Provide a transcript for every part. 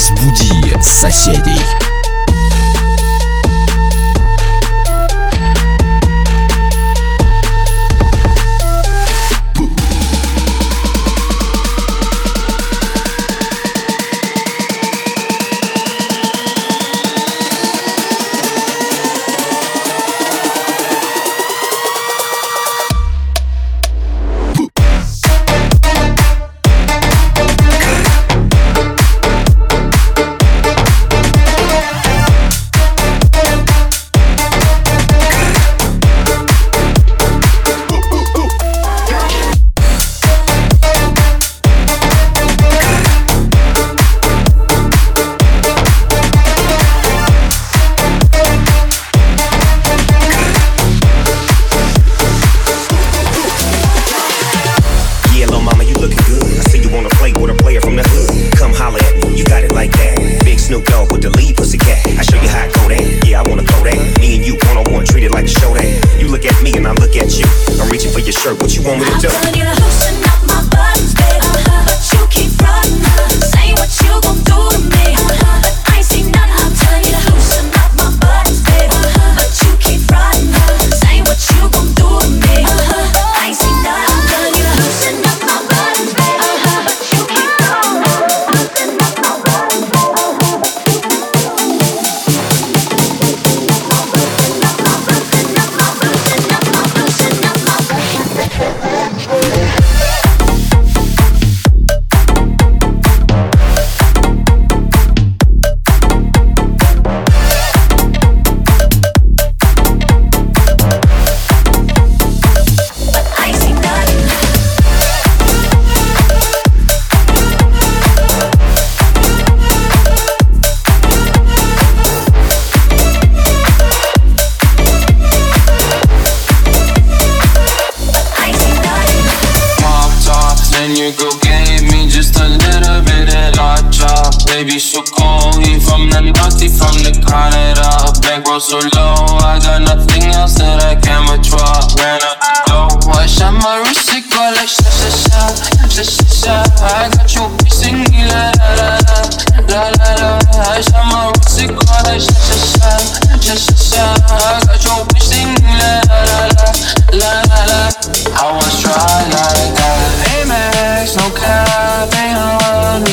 Разбуди соседей.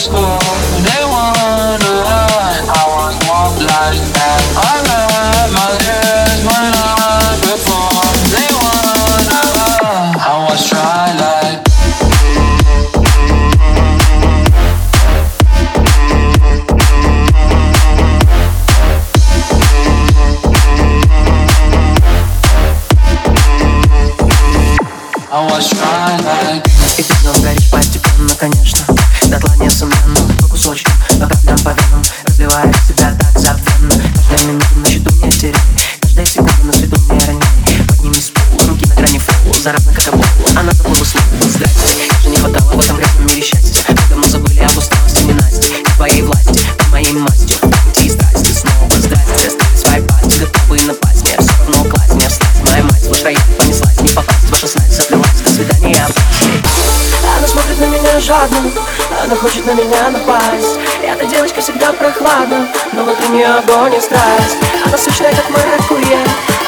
school. нее огонь и страсть. Она сочная, как маракуйя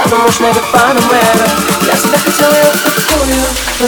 Она мощная, как панамера. Я всегда хотел ее такую Но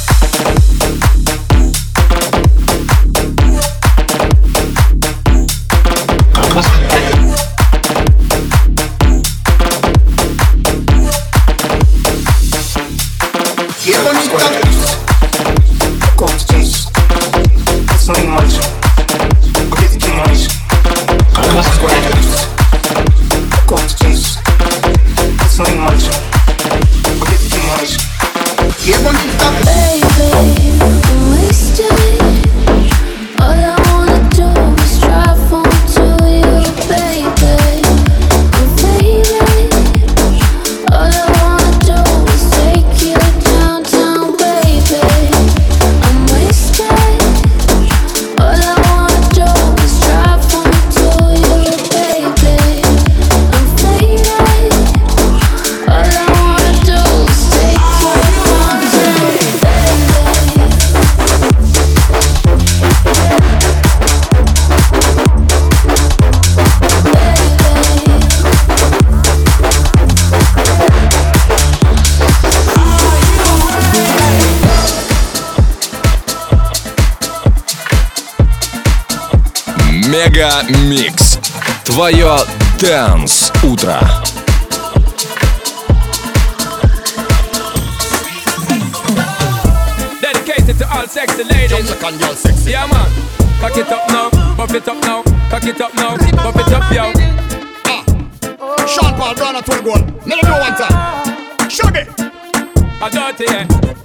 Мега Микс. Твое Дэнс Утро. Dedicated to all sexy ladies. Yeah, man. Cock it up now, buff it up now, cock it up now, buff it up, yo. Sean Paul Brown at 12 goal. Let him know one time. Shuggy. I dirty, yeah.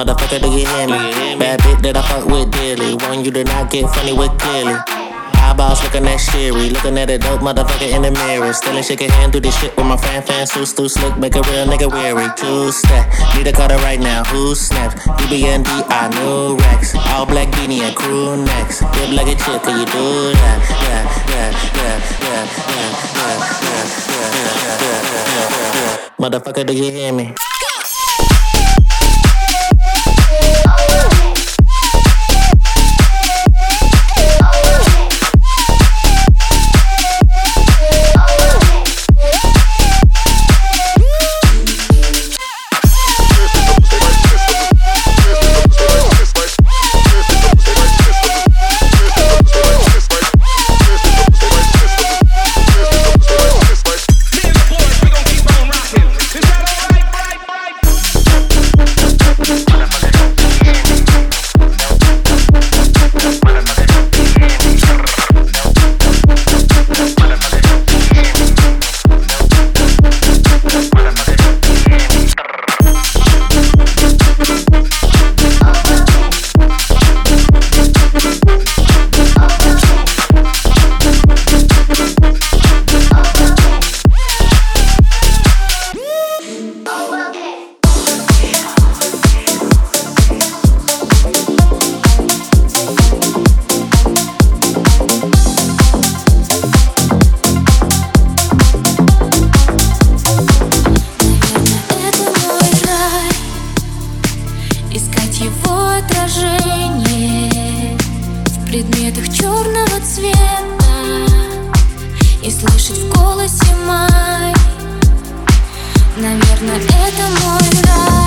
Motherfucker, do you hear me? Bad bitch that I fuck with daily. One you to not get funny with clearly. Eyeballs looking at Sherry, looking at a dope motherfucker in the mirror. Still ain't shaking hand through this shit with my fan fan suits too slick, make a real nigga weary. Two step, need a cutter right now. Who snaps? DBND, I know Rex. All black beanie and crew necks. Dip like a chick, can you do that? Yeah, yeah, yeah, yeah, yeah, yeah, yeah, yeah, yeah, yeah, yeah, yeah, yeah. Motherfucker, do you hear me? Наверное, это мой нрав.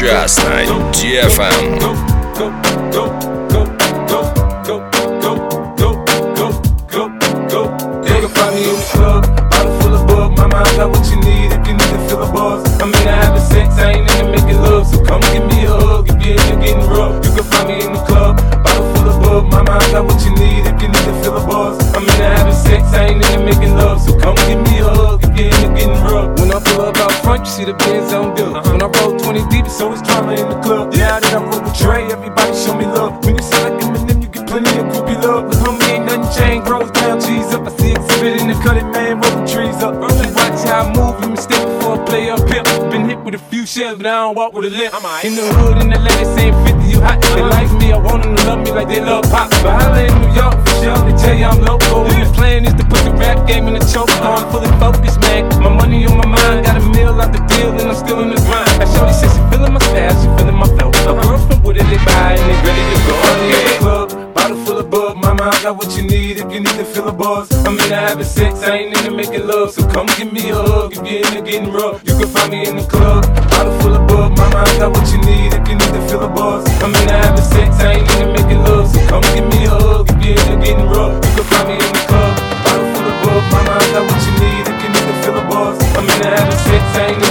Мегамикс сейчас на With a few shells, but I don't walk with a limp. In the hood, in the lady saying 50, you hot. They like me, I want them to love me like they love pop. But holla in New York for sure, they tell you I'm local. And the plan is to put the rap game in the choke. I'm fully focused, man. My money on my mind, got a meal out the deal, and I'm still in the grind. That shorty says she feeling my style, she feeling my flow. My girlfriend with it, they buy, and they ready to go. I'm in the club, bottle full of bug. Mama, I got what you need if you need to fill a buzz. I'm into having sex, I ain't into making love. So come give me a hug if you're into getting rough. You can find me in the club, bottle full of bug. Mama, I got what you need if you need to fill a buzz. I'm into having sex, I ain't into making love. So come give me a hug if you're into getting rough. You can find me in the club, bottle full of bug. Mama, I got what you need if you need to fill a buzz. I'm into having sex, I ain't